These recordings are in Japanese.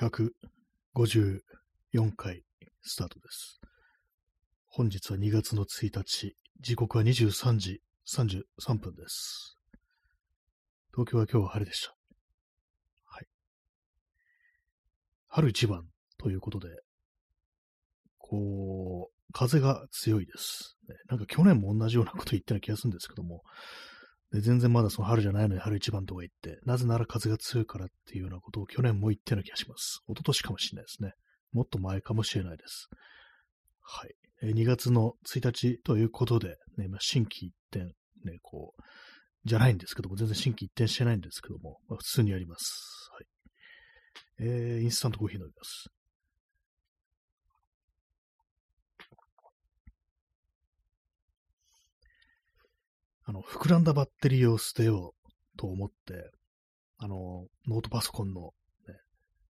154回スタートです。本日は2月の1日、時刻は23時33分です。東京は今日は晴れでした。はい。春一番ということで、こう、風が強いです。なんか去年も同じようなこと言ったような気がするんですけども、で全然まだその春じゃないのに春一番とか言って、なぜなら風が強いからっていうようなことを去年も言ったような気がします。一昨年かもしれないですね。もっと前かもしれないです。はい。えー2月の1日ということで、ね、まあ、新規一点、ね、こう、じゃないんですけども、全然新規一点してないんですけども、まあ、普通にやります。はい。えー、インスタントコーヒー飲みます。あの、膨らんだバッテリーを捨てようと思って、あの、ノートパソコンの、ね、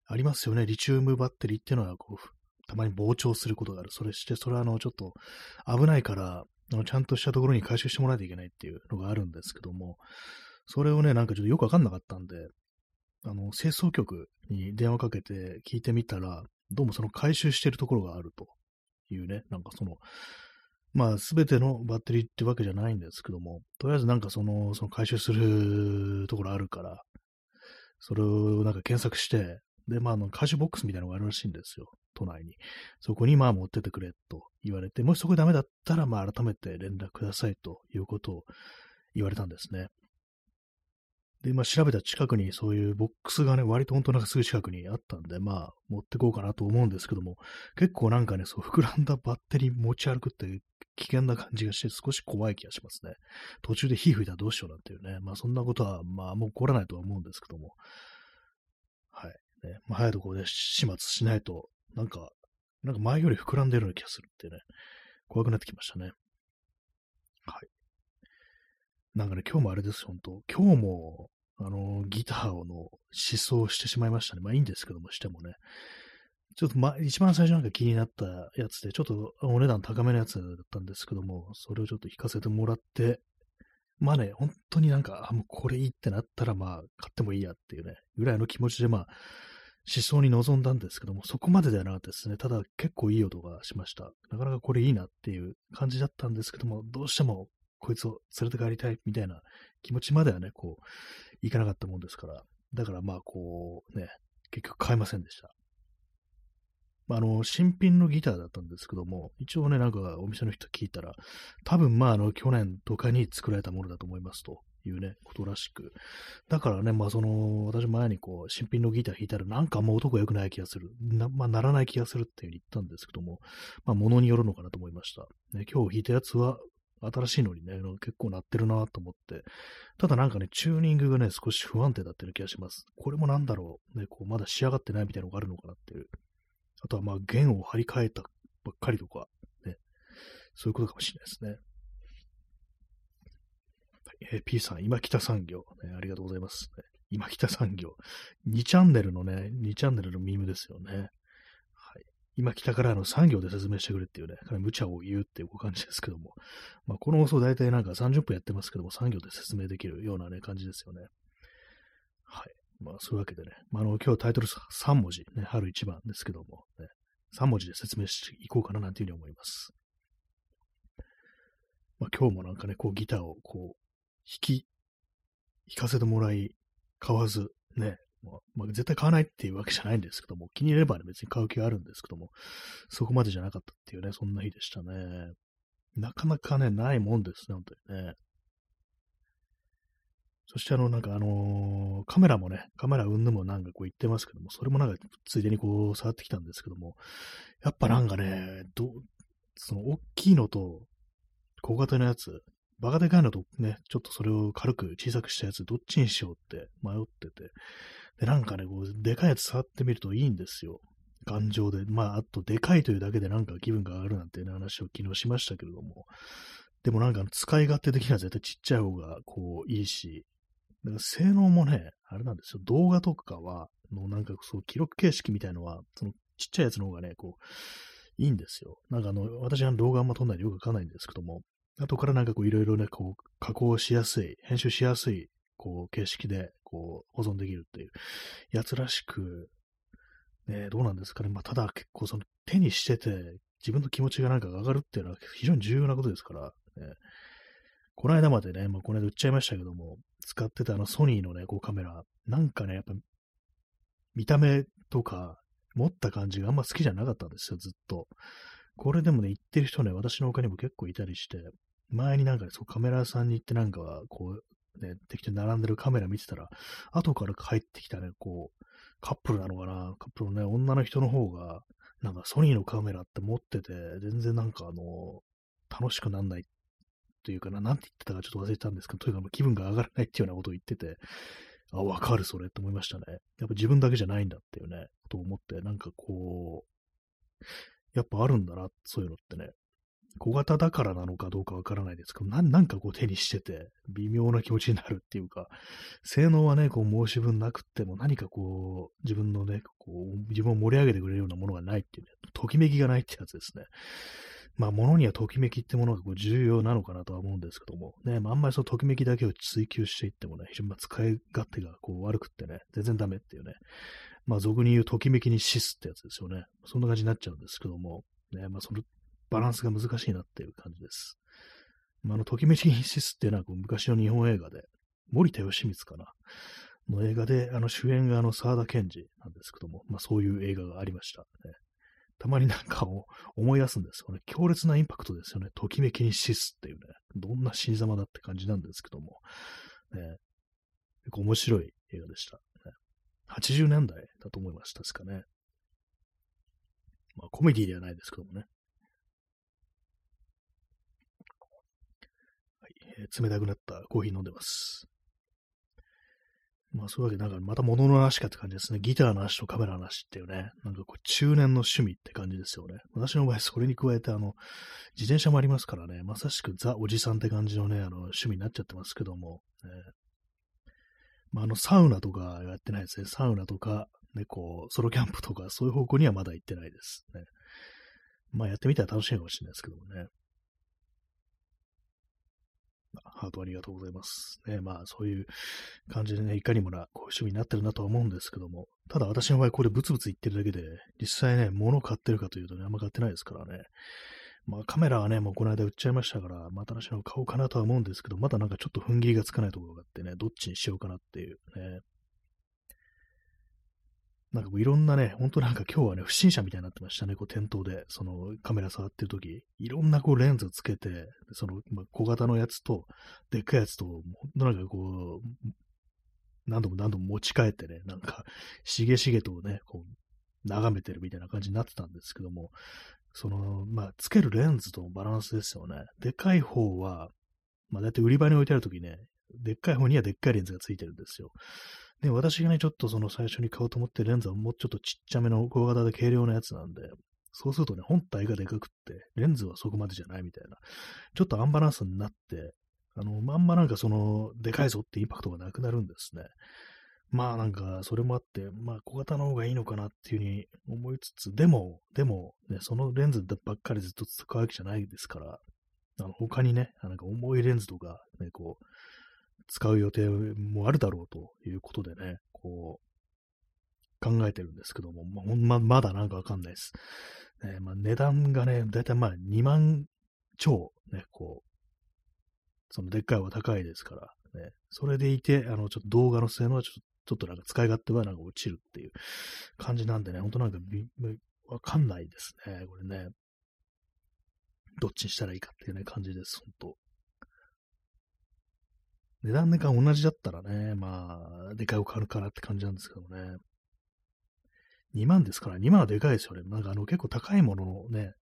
ありますよね、リチウムバッテリーっていうのは、こう、たまに膨張することがある。それして、それはあの、ちょっと危ないから、あのちゃんとしたところに回収してもらわないといけないっていうのがあるんですけども、それをね、なんかちょっとよくわかんなかったんで、あの、清掃局に電話かけて聞いてみたら、どうもその回収してるところがあるというね、なんかその、まあ、すべてのバッテリーってわけじゃないんですけども、とりあえずなんかその、その回収するところあるから、それをなんか検索して、で、まあ、あの、回収ボックスみたいなのがあるらしいんですよ、都内に。そこにまあ持っててくれと言われて、もしそこでダメだったら、まあ改めて連絡くださいということを言われたんですね。で、まあ調べた近くにそういうボックスがね、割と本当なんかすぐ近くにあったんで、まあ持ってこうかなと思うんですけども、結構なんかね、そう膨らんだバッテリー持ち歩くって危険な感じがして少し怖い気がしますね。途中で火吹いたらどうしようなんていうね。まあそんなことはまあもう起こらないとは思うんですけども。はい。ね、まあ早いところで始末しないと、なんか、なんか前より膨らんでるような気がするっていうね。怖くなってきましたね。はい。なんかね、今日もあれですよ、本当今日も、あの、ギターの思想してしまいましたね。まあいいんですけども、してもね。ちょっとま、一番最初なんか気になったやつで、ちょっとお値段高めのやつだったんですけども、それをちょっと弾かせてもらって、まあね、本当になんか、あ、もうこれいいってなったら、まあ、買ってもいいやっていうね、ぐらいの気持ちで、まあ、思想に臨んだんですけども、そこまでではなかったですね。ただ、結構いい音がしました。なかなかこれいいなっていう感じだったんですけども、どうしてもこいつを連れて帰りたいみたいな気持ちまではね、こう、いかなかったもんですから。だからまあ、こう、ね、結局買えませんでした。あの、新品のギターだったんですけども、一応ね、なんかお店の人聞いたら、多分まあ、あの、去年とかに作られたものだと思いますというね、ことらしく。だからね、まあ、その、私前にこう、新品のギター弾いたら、なんかもう音が良くない気がする。な、まあ、ならない気がするっていうふうに言ったんですけども、まあ、物によるのかなと思いました。ね、今日弾いたやつは、新しいのにね、結構鳴ってるなと思って。ただなんかね、チューニングがね、少し不安定だってる気がします。これもなんだろう。ね、こう、まだ仕上がってないみたいなのがあるのかなっていう。あとはまあ、弦を張り替えたばっかりとか、ね。そういうことかもしれないですね。えー P さん、今北産業、ね。ありがとうございます。今北産業。2チャンネルのね、2チャンネルのミームですよね。今北からの産業で説明してくれっていうね、無茶を言うっていう感じですけども。まあ、この放送大体なんか30分やってますけども、産業で説明できるようなね、感じですよね。はい。まあ、そういうわけでね、まあ、あの、今日タイトル3文字、ね、春一番ですけども、ね、3文字で説明していこうかななんていうふうに思います。まあ、今日もなんかね、こうギターをこう、弾き、弾かせてもらい、買わず、ね、まあ、絶対買わないっていうわけじゃないんですけども、気に入ればね、別に買う気があるんですけども、そこまでじゃなかったっていうね、そんな日でしたね。なかなかね、ないもんですね、本当にね。そしてあの、なんかあのーカメラもね、カメラうんぬもなんかこう言ってますけども、それもなんかついでにこう触ってきたんですけども、やっぱなんかね、ど、その大きいのと小型のやつ、バカでかいのとね、ちょっとそれを軽く小さくしたやつ、どっちにしようって迷ってて、で、なんかね、こう、でかいやつ触ってみるといいんですよ。頑丈で。まあ、あと、でかいというだけでなんか気分が上がるなんていう、ね、話を昨日しましたけれども、でもなんか使い勝手的には絶対ちっちゃい方がこういいし、だから性能もね、あれなんですよ。動画とかは、のなんかそう記録形式みたいのは、そのちっちゃいやつの方がね、こう、いいんですよ。なんかあの、私は動画あんま撮んないでよくわかんないんですけども、後からなんかこういろいろね、こう、加工しやすい、編集しやすい、こう、形式で、こう、保存できるっていうやつらしく、ね、どうなんですかね。まあ、ただ結構その手にしてて、自分の気持ちがなんか上がるっていうのは非常に重要なことですから、ね、この間までね、まあ、この間売っちゃいましたけども、使ってたあのソニーのね、こうカメラ、なんかね、やっぱ見た目とか持った感じがあんま好きじゃなかったんですよ、ずっと。これでもね、言ってる人ね、私の他にも結構いたりして、前になんかね、そうカメラ屋さんに行ってなんかは、こう、ね、適当に並んでるカメラ見てたら、後から帰ってきたね、こう、カップルなのかなカップルのね、女の人の方が、なんかソニーのカメラって持ってて、全然なんかあの、楽しくなんないというかな、なんて言ってたかちょっと忘れてたんですけど、とにかく気分が上がらないっていうようなことを言ってて、あ、わかる、それって思いましたね。やっぱ自分だけじゃないんだっていうね、ことを思って、なんかこう、やっぱあるんだな、そういうのってね。小型だからなのかどうかわからないですけど、なんかこう手にしてて、微妙な気持ちになるっていうか、性能はね、こう申し分なくっても、何かこう、自分のね、こう、自分を盛り上げてくれるようなものがないっていうね、ときめきがないってやつですね。まあ、物にはときめきってものがこう重要なのかなとは思うんですけども、ね、まあ、あんまりそのときめきだけを追求していってもね、非常に使い勝手がこう悪くってね、全然ダメっていうね、まあ、俗に言うときめきに死すってやつですよね。そんな感じになっちゃうんですけども、ね、まあ、そのバランスが難しいなっていう感じです。まあ、あの、ときめきに死すっていうのはこう昔の日本映画で、森田義満かな。の映画で、あの主演があの沢田研二なんですけども、まあそういう映画がありました、ね。たまになんかを思い出すんですよね。強烈なインパクトですよね。ときめきに死すっていうね。どんな死に様だって感じなんですけども。ね、結構面白い映画でした。ね、80年代だと思います。確かね。まあコメディではないですけどもね。はい、えー、冷たくなったコーヒー飲んでます。まあそういうわけで、なんかまた物の話かって感じですね。ギターの話とカメラの話っていうね、なんかこう中年の趣味って感じですよね。私の場合、それに加えて、あの、自転車もありますからね、まさしくザ・おじさんって感じのね、あの、趣味になっちゃってますけども、ね、まあ、あの、サウナとかやってないですね。サウナとか、ね、こう、ソロキャンプとか、そういう方向にはまだ行ってないですね。まあ、やってみたら楽しいかもしれないですけどもね。ハートありがとうございます。ね、まあそういう感じでね、いかにもなこう趣味になってるなとは思うんですけども、ただ私の場合これブツブツ言ってるだけで、実際ね、物を買ってるかというとね、あんま買ってないですからね。まあカメラはね、もうこの間売っちゃいましたから、また私の買おうかなとは思うんですけど、まだなんかちょっと踏ん切りがつかないところがあってね、どっちにしようかなっていうね、なんかこういろんなね、ほんとなんか今日はね、不審者みたいになってましたね、こう店頭で、そのカメラ触ってる時いろんなこうレンズをつけて、その、ま、小型のやつと、でっかいやつと、ほんとなんかこう、何度も何度も持ち帰ってね、なんか、しげしげとね、こう、眺めてるみたいな感じになってたんですけども、その、まあ、つけるレンズとのバランスですよね。でかい方は、まあ、だいたい売り場に置いてあるときね、でっかい方にはでっかいレンズがついてるんですよ。で、私がね、ちょっとその最初に買おうと思ってレンズはもうちょっとちっちゃめの小型で軽量なやつなんで、そうするとね、本体がでかくって、レンズはそこまでじゃないみたいな、ちょっとアンバランスになって、あの、まんまなんかその、でかいぞってインパクトがなくなるんですね。まあなんか、それもあって、まあ小型の方がいいのかなっていうふうに思いつつ、でも、でも、ね、そのレンズばっかりずっと使うわけじゃないですから、あの他にね、なんか重いレンズとか、ね、こう、使う予定もあるだろうということでね、こう、考えてるんですけども、まままだなんかわかんないです。え、まあ、値段がね、だいたいまあ2万超、ね、こう、そのでっかいは高いですから、ね、それでいて、あの、ちょっと動画の性能はちょっと、ちょっとなんか使い勝手はなんか落ちるっていう感じなんでね、ほんとなんかわかんないですね、これね。どっちにしたらいいかっていうね、感じです、ほんと。値段値段同じだったらね、まあ、でかいを買うからって感じなんですけどね。2万ですから、2万はでかいですよね。なんかあの結構高いもののね、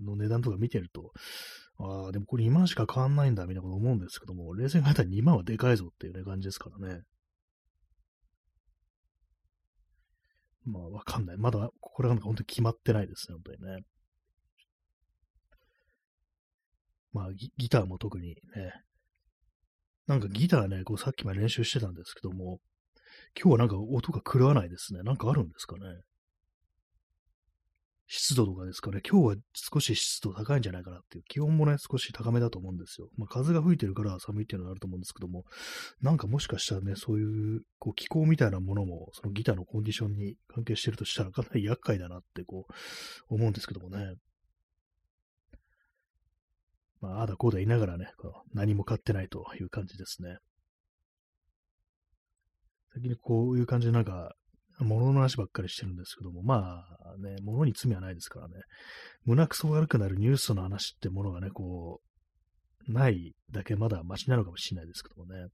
の値段とか見てると、ああ、でもこれ2万しか変わんないんだ、みたいなこと思うんですけども、冷静に考えたら2万はでかいぞっていうね、感じですからね。まあ、わかんない。まだ、これが本当に決まってないですね、本当にね。まあギ、ギターも特にね、なんかギターね、こうさっきまで練習してたんですけども、今日はなんか音が狂わないですね。なんかあるんですかね。湿度とかですかね、今日は少し湿度高いんじゃないかなっていう、気温もね、少し高めだと思うんですよ。まあ、風が吹いてるから寒いっていうのがあると思うんですけども、なんかもしかしたらね、そういう、こう、気候みたいなものも、そのギターのコンディションに関係してるとしたらかなり厄介だなって、こう、思うんですけどもね。まあ、あだこうだ言いながらね、何も買ってないという感じですね。先にこういう感じでなんか、物の話ばっかりしてるんですけども、まあね、物に罪はないですからね、胸くそ悪くなるニュースの話ってものがね、こう、ないだけまだマシなのかもしれないですけどもね。はい。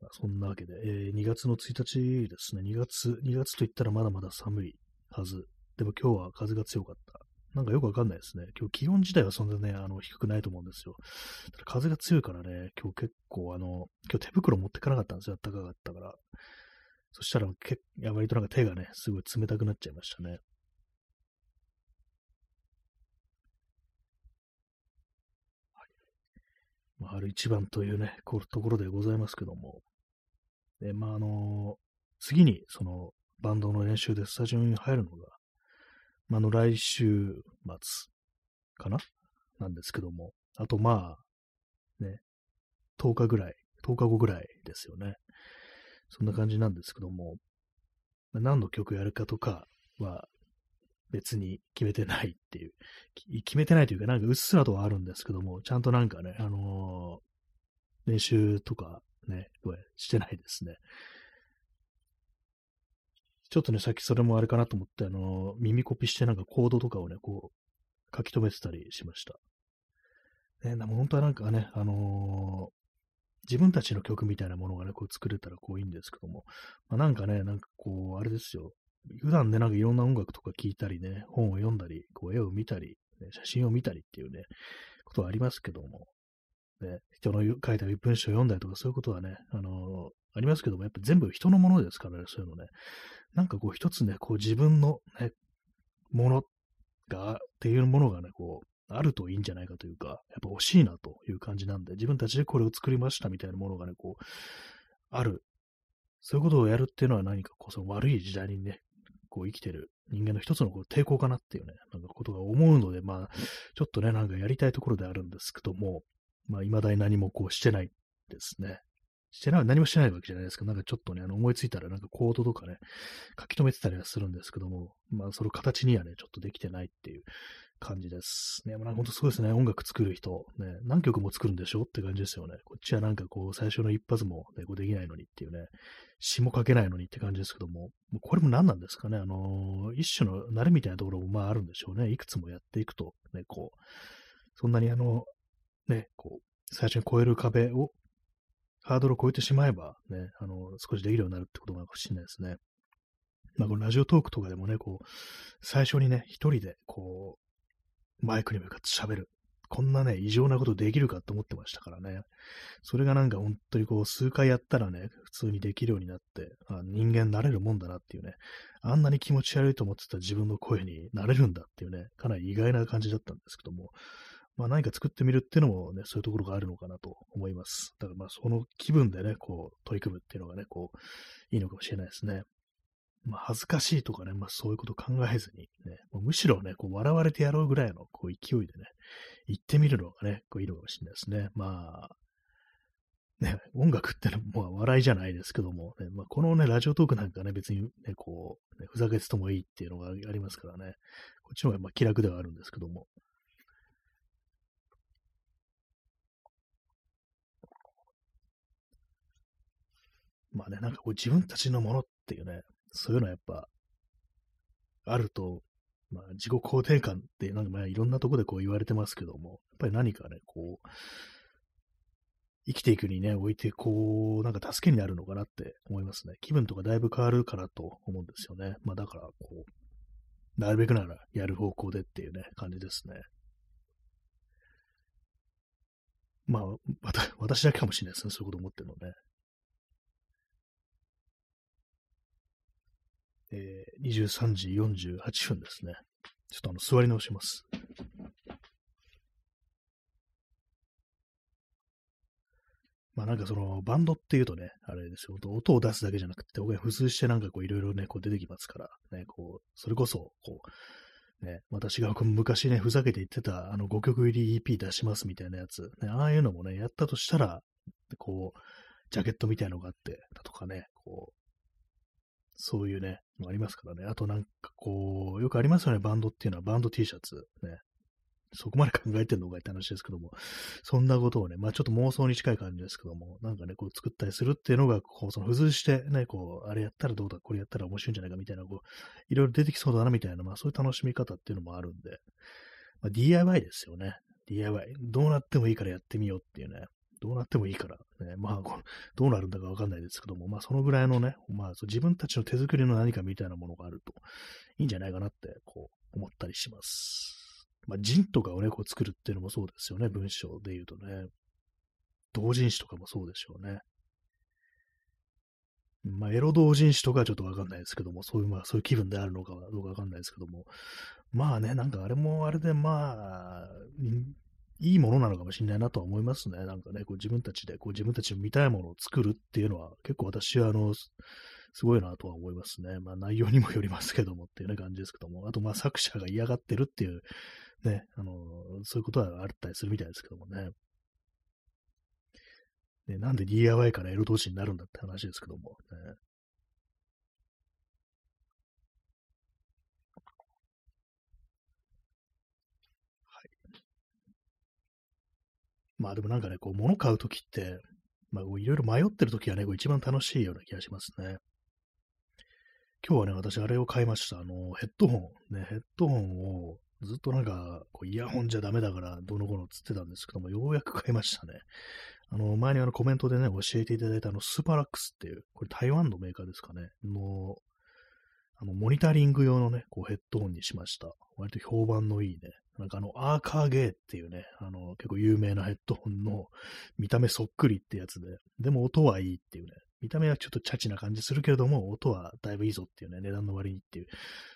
まあ、そんなわけで、えー、2月の1日ですね、2月、2月と言ったらまだまだ寒いはず。でも今日は風が強かった。なんかよくわかんないですね。今日気温自体はそんなね、あの、低くないと思うんですよ。ただ風が強いからね、今日結構あの、今日手袋持ってかなかったんですよ。暖かかったから。そしたら、けや割となんか手がね、すごい冷たくなっちゃいましたね。はい。まあ、春一番というね、こうところでございますけども。で、まあ、あの次に、その、バンドの練習でスタジオに入るのが、あ、の来週末かな？なんですけども、あとまあ、ね、10日ぐらい、10日後ぐらいですよね。そんな感じなんですけども、何の曲やるかとかは別に決めてないっていう、決めてないというか、なんかうっすらとはあるんですけども、ちゃんとなんかね、あのー、練習とかね、してないですね。ちょっとね、さっきそれもあれかなと思って、あの、耳コピしてなんかコードとかをね、こう、書き留めてたりしました。ね、でも本当はなんかね、あのー、自分たちの曲みたいなものがね、こう作れたらこういいんですけども、まあ、なんかね、なんかこう、あれですよ。普段ね、なんかいろんな音楽とか聴いたりね、本を読んだり、こう絵を見たり、ね、写真を見たりっていうね、ことはありますけども、ね、人の書いた文章を読んだりとかそういうことはね、あのー、ありますけども、やっぱ全部人のものですからね、そういうのね。なんかこう一つね、こう自分のね、ものが、っていうものがね、こう、あるといいんじゃないかというか、やっぱ欲しいなという感じなんで、自分たちでこれを作りましたみたいなものがね、こう、ある。そういうことをやるっていうのは何かこう、その悪い時代にね、こう生きてる人間の一つのこう抵抗かなっていうね、なんかことが思うので、まあ、ちょっとね、なんかやりたいところであるんですけども、まあ、未だに何もこうしてないですね。してない、何もしてないわけじゃないですけど、なんかちょっとね、あの思いついたらなんかコードとかね、書き留めてたりはするんですけども、まあその形にはね、ちょっとできてないっていう感じです。ね、まあ、本当すごいですね、音楽作る人、ね、何曲も作るんでしょって感じですよね。こっちはなんかこう、最初の一発も、ね、こうできないのにっていうね、詩も書けないのにって感じですけども、もうこれも何なんですかね、あのー、一種の慣れみたいなところもまああるんでしょうね。いくつもやっていくと、ね、こう、そんなにあの、ね、こう、最初に超える壁をハードルを超えてしまえば、ね、あの、少しできるようになるってことなのかもしれないですね。まあ、このラジオトークとかでもね、こう、最初にね、一人で、こう、マイクに向かって喋る。こんなね、異常なことできるかって思ってましたからね。それがなんか本当にこう、数回やったらね、普通にできるようになって、あ人間慣れるもんだなっていうね、あんなに気持ち悪いと思ってた自分の声になれるんだっていうね、かなり意外な感じだったんですけども、まあ何か作ってみるっていうのもね、そういうところがあるのかなと思います。だからまあその気分でね、こう取り組むっていうのがね、こう、いいのかもしれないですね。まあ恥ずかしいとかね、まあそういうこと考えずにね、むしろね、こう笑われてやろうぐらいのこう勢いでね、行ってみるのがね、こういいのかもしれないですね。まあ、ね、音楽ってのは、まあ、笑いじゃないですけども、ねまあ、このね、ラジオトークなんかね、別にね、こう、ね、ふざけててもいいっていうのがありますからね、こっちの方がまあ気楽ではあるんですけども、まあね、なんかこう自分たちのものっていうね、そういうのはやっぱ、あると、まあ自己肯定感ってなんかまあいろんなとこでこう言われてますけども、やっぱり何かね、こう、生きていくにね、置いて、こう、なんか助けになるのかなって思いますね。気分とかだいぶ変わるからと思うんですよね。まあだから、こう、なるべくならやる方向でっていうね、感じですね。まあ、私だけかもしれないですね。そういうこと思ってるのね。えー、23時48分ですね。ちょっとあの、座り直します。まあなんかそのバンドっていうとね、あれですよ、音を出すだけじゃなくて、僕が付随してなんかこういろいろね、こう出てきますから、ね、こう、それこそ、こう、ね、私が昔ね、ふざけて言ってた、あの5曲入り EP 出しますみたいなやつ、ね、ああいうのもね、やったとしたら、こう、ジャケットみたいのがあって、だとかね、こう、そういうね、ありますからね。あとなんかこう、よくありますよね、バンドっていうのは、バンド T シャツ。ね。そこまで考えてんのかって話ですけども、そんなことをね、まあちょっと妄想に近い感じですけども、なんかね、こう作ったりするっていうのが、こう、その付随してね、こう、あれやったらどうだ、これやったら面白いんじゃないかみたいな、こう、いろいろ出てきそうだなみたいな、まあそういう楽しみ方っていうのもあるんで、まあ、DIY ですよね。DIY。どうなってもいいからやってみようっていうね。どうなってもいいから、ね、まあ、どうなるんだかわかんないですけども、まあ、そのぐらいのね、まあ、自分たちの手作りの何かみたいなものがあるといいんじゃないかなって、こう、思ったりします。まあ、人とかをね、こう作るっていうのもそうですよね、文章で言うとね。同人誌とかもそうでしょうね。まあ、エロ同人誌とかはちょっとわかんないですけども、そういう、まあ、そういう気分であるのかどうかわかんないですけども、まあね、なんかあれもあれで、まあ、いいものなのかもしれないなとは思いますね。なんかね、こう自分たちでこう自分たちの見たいものを作るっていうのは結構私はあの、すごいなとは思いますね。まあ内容にもよりますけどもっていうね感じですけども。あとまあ作者が嫌がってるっていうね、あの、そういうことはあったりするみたいですけどもね。ねなんで DIY から L 同士になるんだって話ですけども、ね。まあでもなんかね、こう、物買うときって、まあいろいろ迷ってるときはね、こう一番楽しいような気がしますね。今日はね、私あれを買いました。あの、ヘッドホン。ね、ヘッドホンをずっとなんか、こうイヤホンじゃダメだから、どの子のつってたんですけども、ようやく買いましたね。あの、前にあのコメントでね、教えていただいたあの、スーパーラックスっていう、これ台湾のメーカーですかね、の、あの、モニタリング用のね、こうヘッドホンにしました。割と評判のいいね、なんかあの、アーカーゲーっていうね、あの、結構有名なヘッドホンの見た目そっくりってやつで、でも音はいいっていうね、見た目はちょっとチャチな感じするけれども、音はだいぶいいぞっていうね、値段の割にっていう、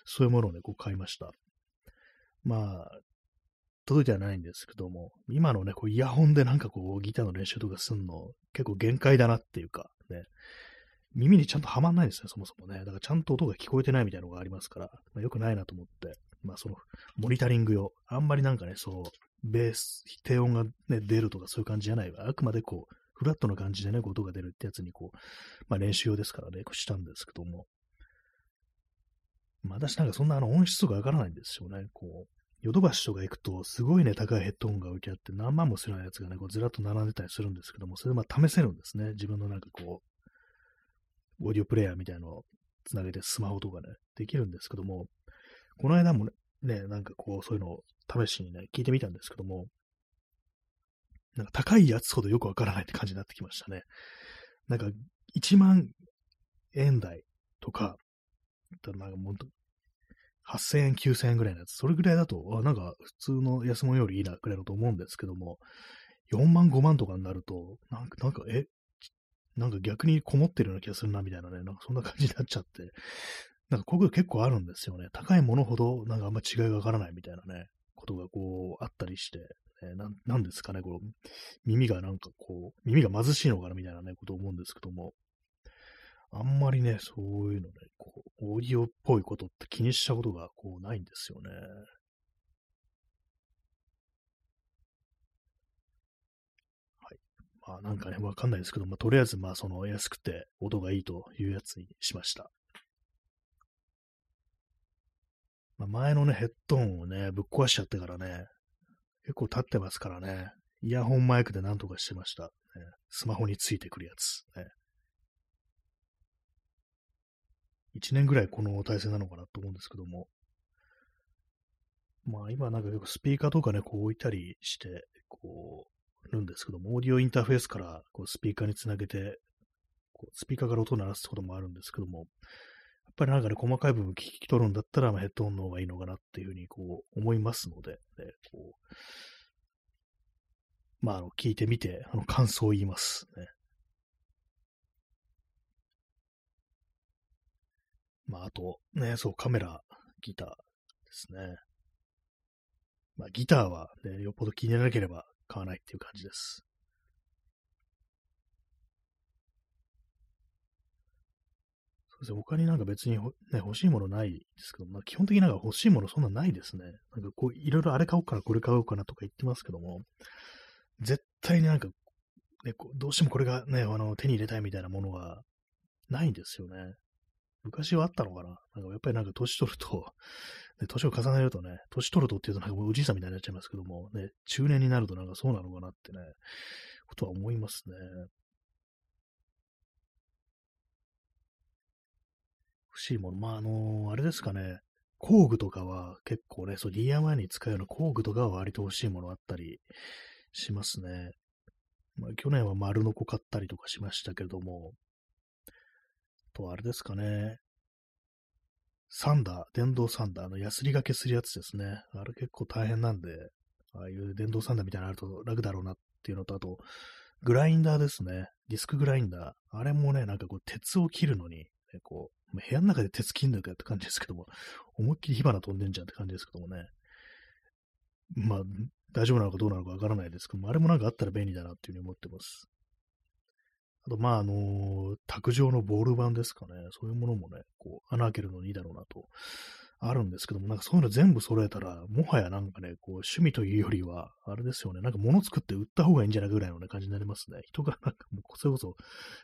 そういうものをね、こう買いました。まあ、届いてはないんですけども、今のね、こうイヤホンでなんかこうギターの練習とかすんの結構限界だなっていうか、ね、耳にちゃんとはまんないですね、そもそもね。だからちゃんと音が聞こえてないみたいなのがありますから、まあ、よくないなと思って、まあその、モニタリング用、あんまりなんかね、そう、ベース、低音がね、出るとかそういう感じじゃないわ。あくまでこう、フラットな感じでね、音が出るってやつにこう、まあ練習用ですからね、こうしたんですけども。まあ私なんかそんなあの音質とかわからないんですよね。こう、ヨドバシとか行くと、すごいね、高いヘッドホンが置いてあって、何万もするようなやつがね、こうずらっと並んでたりするんですけども、それでまあ試せるんですね。自分のなんかこう、オーディオプレイヤーみたいなのをつなげてスマホとかね、できるんですけども、この間もね、ね、なんかこう、そういうのを試しにね、聞いてみたんですけども、なんか高いやつほどよくわからないって感じになってきましたね。なんか、1万円台とか、なんかもう、8000円、9000円ぐらいのやつ、それぐらいだと、あ、なんか普通の安物よりいいな、くらいだと思うんですけども、4万、5万とかになると、なんか、なんか、え、なんか逆にこもってるような気がするな、みたいなね、なんかそんな感じになっちゃって、なんかこういうこと結構あるんですよね。高いものほど、なんかあんま違いがわからないみたいなね、ことがこう、あったりして、ね、ななんですかね、こう、耳がなんかこう、耳が貧しいのかなみたいなね、ことを思うんですけども、あんまりね、そういうのね、こう、オーディオっぽいことって気にしたことがこうないんですよね。はい。まあなんかね、わかんないですけど、まあとりあえずまあその安くて音がいいというやつにしました。まあ、前のね、ヘッドホンをね、ぶっ壊しちゃってからね、結構経ってますからね、イヤホンマイクでなんとかしてました。ね、スマホについてくるやつ。ね、1年ぐらいこの体制なのかなと思うんですけども。まあ今なんか結構スピーカーとかね、こう置いたりして、こう、るんですけども、オーディオインターフェースからこうスピーカーにつなげて、こうスピーカーから音を鳴らすこともあるんですけども、やっぱりなんかね、細かい部分聞き取るんだったら、まあ、ヘッドホンの方がいいのかなっていうふうにこう思いますので、ね、こうまあ、あの聞いてみて、あの感想を言いますね。まあ、あと、ね、そう、カメラ、ギターですね。まあ、ギターは、ね、よっぽど気にならなければ買わないっていう感じです。そうですね、他になんか別に、ね、欲しいものないですけど、まあ、基本的になんか欲しいものそんなないですね。なんかこう、いろいろあれ買おうかな、これ買おうかなとか言ってますけども、絶対になんか、ね、どうしてもこれがね、あの手に入れたいみたいなものはないんですよね。昔はあったのかな？なんかやっぱりなんか年取ると、ね、年を重ねるとね、年取るとっていうとなんかもうおじいさんみたいになっちゃいますけども、ね、中年になるとなんかそうなのかなってね、ことは思いますね。欲しいもの。まあ、あのー、あれですかね。工具とかは結構ね、そう DIY に使うような工具とかは割と欲しいものあったりしますね。まあ、去年は丸の子買ったりとかしましたけれども、と、あれですかね。サンダー、電動サンダー、の、ヤスリがけするやつですね。あれ結構大変なんで、ああいう電動サンダーみたいなのあると楽だろうなっていうのと、あと、グラインダーですね。ディスクグラインダー。あれもね、なんかこう、鉄を切るのに、ね、こう、部屋の中で鉄切んのかって感じですけども、思いっきり火花飛んでんじゃんって感じですけどもね。まあ、大丈夫なのかどうなのかわからないですけども、あれもなんかあったら便利だなっていうふうに思ってます。あと、まあ、あの、卓上のボール板ですかね。そういうものもね、こう、穴開けるのにいいだろうなと、あるんですけども、なんかそういうの全部揃えたら、もはやなんかね、こう、趣味というよりは、あれですよね、なんか物作って売った方がいいんじゃないぐらいのね、感じになりますね。人がなんかもう、それこそ、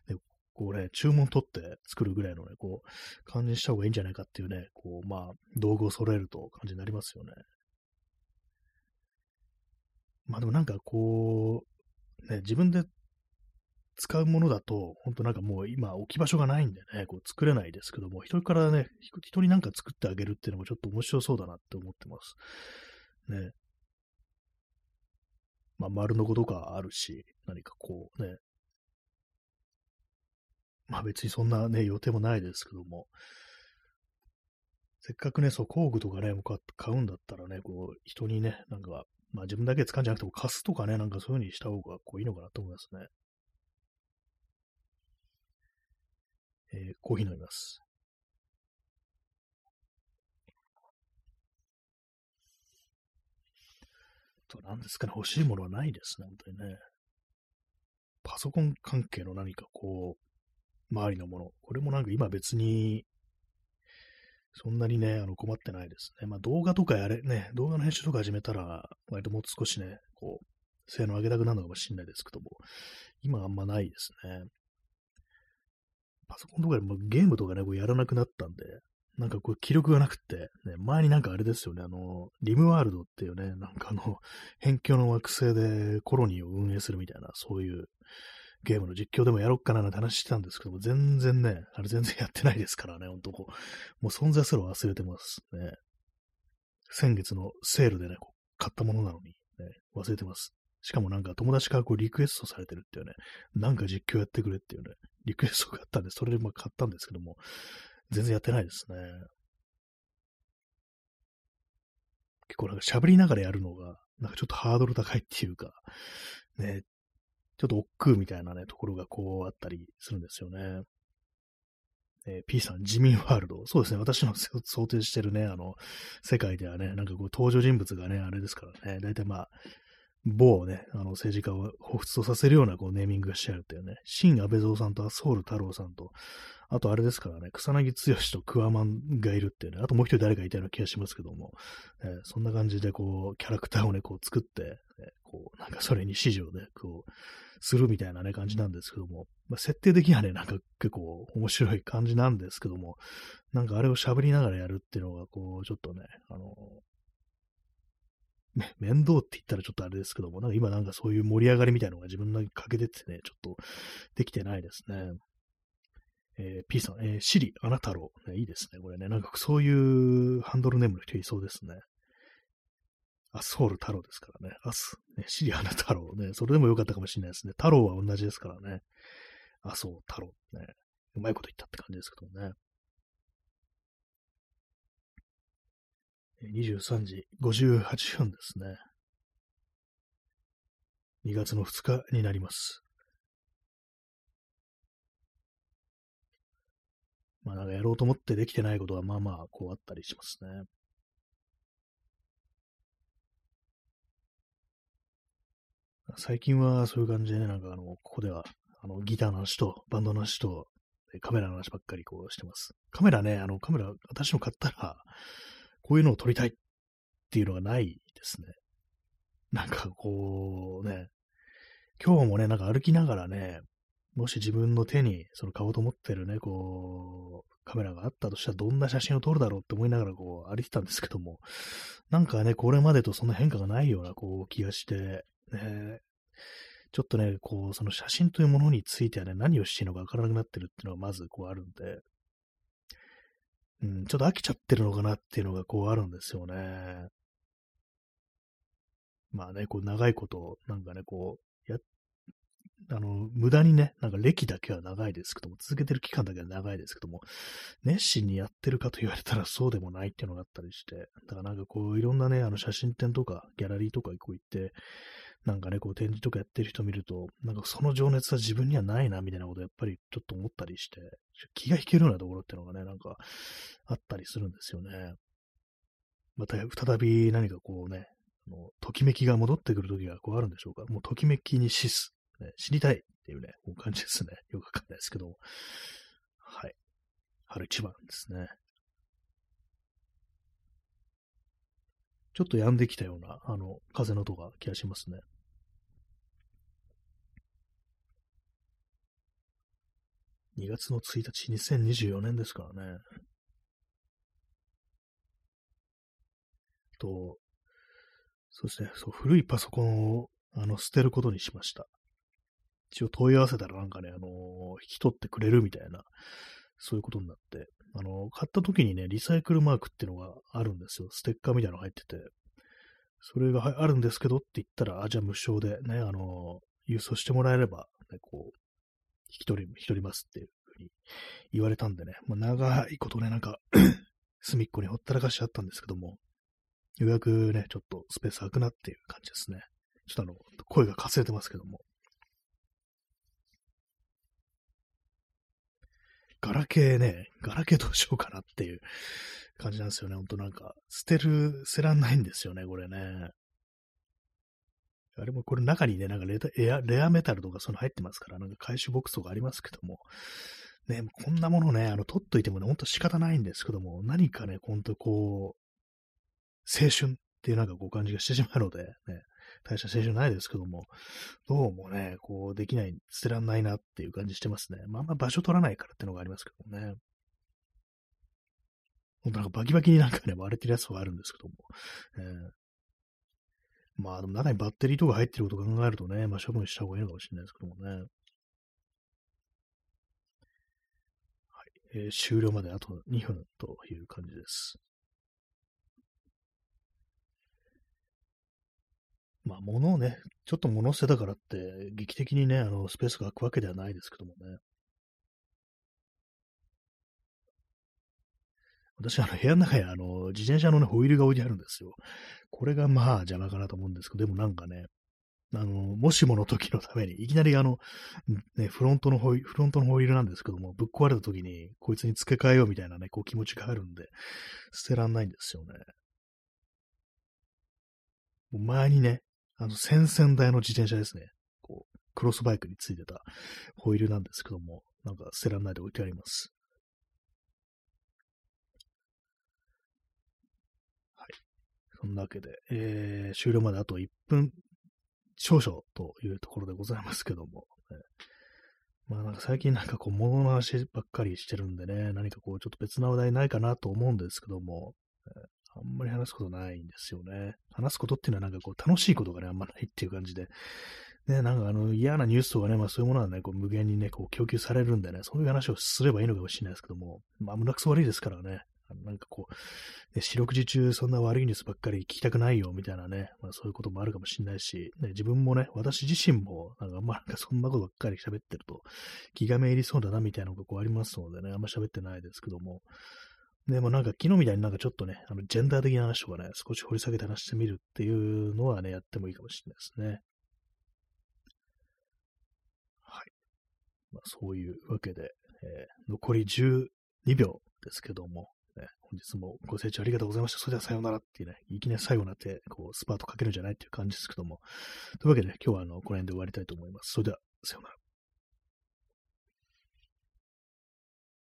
ね、こうね、注文取って作るぐらいのね、こう、感じにした方がいいんじゃないかっていうね、こう、まあ、道具を揃えると感じになりますよね。まあでもなんかこう、ね、自分で使うものだと、本当なんかもう今置き場所がないんでね、こう作れないですけども、人からね、人になんか作ってあげるっていうのもちょっと面白そうだなって思ってます。ね。まあ、丸の子とかあるし、何かこうね。まあ別にそんなね、予定もないですけども、せっかくね、そう工具とかね、買うんだったらね、こう、人にね、なんか、まあ自分だけ使うんじゃなくても、貸すとかね、なんかそういう風にした方がこういいのかなと思いますね。えー、コーヒー飲みます。と、何ですかね、欲しいものはないですね、本当にね。パソコン関係の何かこう、周りのもの。これもなんか今別に、そんなにね、あの困ってないですね。まあ動画とかやれ、ね、動画の編集とか始めたら、割ともう少しね、こう、性能上げたくなるのかもしれないですけども、今あんまないですね。パソコンとかでもゲームとかね、こうやらなくなったんで、なんかこう記録がなくって、ね、前になんかあれですよね、あの、リムワールドっていうね、なんかあの、辺境の惑星でコロニーを運営するみたいな、そういうゲームの実況でもやろっかななんて話してたんですけども、全然ね、あれ全然やってないですからね、ほんとこう、もう存在すら忘れてますね。先月のセールでね、買ったものなのに、ね、忘れてます。しかもなんか友達からこうリクエストされてるっていうね、なんか実況やってくれっていうね、リクエストがあったんで、それでまあ買ったんですけども、全然やってないですね。結構なんか喋りながらやるのが、なんかちょっとハードル高いっていうか、ね、ちょっと億劫みたいなね、ところがこうあったりするんですよね。えー、P さん、自民ワールド。そうですね、私の想定してるね、あの、世界ではね、なんかこう登場人物がね、あれですからね、大体まあ、某ね、あの政治家を彷彿とさせるようなこうネーミングがしてあるっていうね、新安倍蔵さんと麻生太郎さんと、あとあれですからね、草薙剛とクワマンがいるっていうね、あともう一人誰かいたような気がしますけども、えー、そんな感じでこう、キャラクターをね、こう作って、ね、こう、なんかそれに指示をね、こう、するみたいなね、感じなんですけども、まあ、設定的にはね、なんか結構面白い感じなんですけども、なんかあれを喋りながらやるっていうのが、こう、ちょっとね、あの、ね、面倒って言ったらちょっとあれですけども、なんか今なんかそういう盛り上がりみたいなのが自分のに欠けててね、ちょっとできてないですね。えー、P さん、えー、シリ、あなたろう、ね。いいですね。これね、なんかそういうハンドルネームの人いそうですね。アスホール太郎ですからね。アス、ね、シリアナ太郎ね。それでもよかったかもしれないですね。太郎は同じですからね。アソ太郎ね。うまいこと言ったって感じですけどもね。23時58分ですね。2月の2日になります。まあなんかやろうと思ってできてないことはまあまあこうあったりしますね。最近はそういう感じでね、なんかあの、ここではあのギターの話とバンドの話とカメラの話ばっかりこうしてます。カメラね、あの、カメラ、私の買ったら、こういうのを撮りたいっていうのがないですね。なんかこうね、今日もね、なんか歩きながらね、もし自分の手にその買おうと思ってるね、こう、カメラがあったとしたらどんな写真を撮るだろうって思いながらこう歩いてたんですけども、なんかね、これまでとそんな変化がないようなこう気がして、ね、ちょっとね、こう、その写真というものについてはね、何をしていいのかわからなくなってるっていうのがまずこうあるんで、うん、ちょっと飽きちゃってるのかなっていうのがこうあるんですよね。まあね、こう長いこと、なんかね、こう、や、あの、無駄にね、なんか歴だけは長いですけども、続けてる期間だけは長いですけども、熱心にやってるかと言われたらそうでもないっていうのがあったりして、だからなんかこう、いろんなね、あの写真展とか、ギャラリーとかこう行って、なんかね、こう展示とかやってる人見ると、なんかその情熱は自分にはないな、みたいなことやっぱりちょっと思ったりして、気が引けるようなところっていうのがね、なんかあったりするんですよね。また再び何かこうね、あのときめきが戻ってくる時がこうあるんでしょうか。もうときめきに死す。ね、死にたいっていうね、こう感じですね。よくわかんないですけど。はい。春一番ですね。ちょっと止んできたような、あの、風の音が気がしますね。2月の1日、2024年ですからね。と、そうですね、そう、古いパソコンを、あの、捨てることにしました。一応問い合わせたらなんかね、あのー、引き取ってくれるみたいな、そういうことになって、あの、買った時にね、リサイクルマークっていうのがあるんですよ。ステッカーみたいなの入ってて、それがあるんですけどって言ったら、あ、じゃあ無償でね、あの、郵送してもらえれば、ね、こう、引き取り、引き取りますっていうふうに言われたんでね、まあ、長いことね、なんか 隅っこにほったらかしあったんですけども、ようやくね、ちょっとスペース空くなっていう感じですね。ちょっとあの、声がかすれてますけども。ガラケーね、ガラケーどうしようかなっていう感じなんですよね。ほんとなんか、捨てる、捨てらんないんですよね、これね。あれもこれ中にね、なんかレレアレアメタルとかその入ってますから、なんか回収ボックスとかありますけども、ね、こんなものね、あの、取っといてもね、ほんと仕方ないんですけども、何かね、ほんとこう、青春っていうなんかこう感じがしてしまうので、ね、大した青春ないですけども、どうもね、こうできない、捨てらんないなっていう感じしてますね。まあ、あんま場所取らないからっていうのがありますけどもね。ほんとなんかバキバキになんかね、割れてるやつはあるんですけども。えー、まあでも中にバッテリーとか入ってることを考えるとね、まあ処分した方がいいのかもしれないですけどもね。はい。えー、終了まであと2分という感じです。まあ、物をね、ちょっと物捨てたからって、劇的にね、あの、スペースが空くわけではないですけどもね。私、あの、部屋の中に、あの、自転車のね、ホイールが置いてあるんですよ。これが、まあ、邪魔かなと思うんですけど、でもなんかね、あの、もしもの時のために、いきなりあの、ね、フロントのホイ、フロントのホイールなんですけども、ぶっ壊れた時に、こいつに付け替えようみたいなね、こう気持ちがあるんで、捨てらんないんですよね。前にね、あの、先々代の自転車ですね。こう、クロスバイクについてたホイールなんですけども、なんか捨てらんないで置いてあります。はい。そんなわけで、えー、終了まであと1分少々というところでございますけども、ね、まあなんか最近なんかこう物の話ばっかりしてるんでね、何かこうちょっと別な話題ないかなと思うんですけども、あんまり話すことないんですよね。話すことっていうのはなんかこう楽しいことがね、あんまないっていう感じで。ね、なんかあの嫌なニュースとかね、まあそういうものはね、こう無限にね、こう供給されるんでね、そういう話をすればいいのかもしれないですけども、まあ胸くそ悪いですからね。なんかこう、ね、四六時中そんな悪いニュースばっかり聞きたくないよみたいなね、まあそういうこともあるかもしれないし、ね、自分もね、私自身も、なんかあんまなんかそんなことばっかり喋ってると気がめいりそうだなみたいなのがこうありますのでね、あんま喋ってないですけども、でもなんか昨日みたいになんかちょっとね、あの、ジェンダー的な話とかね、少し掘り下げて話してみるっていうのはね、やってもいいかもしれないですね。はい。まあ、そういうわけで、えー、残り12秒ですけども、ね、本日もご清聴ありがとうございました。それではさようならっていうね、いきなり最後になって、こう、スパートかけるんじゃないっていう感じですけども。というわけで、今日はあの、この辺で終わりたいと思います。それでは、さようなら。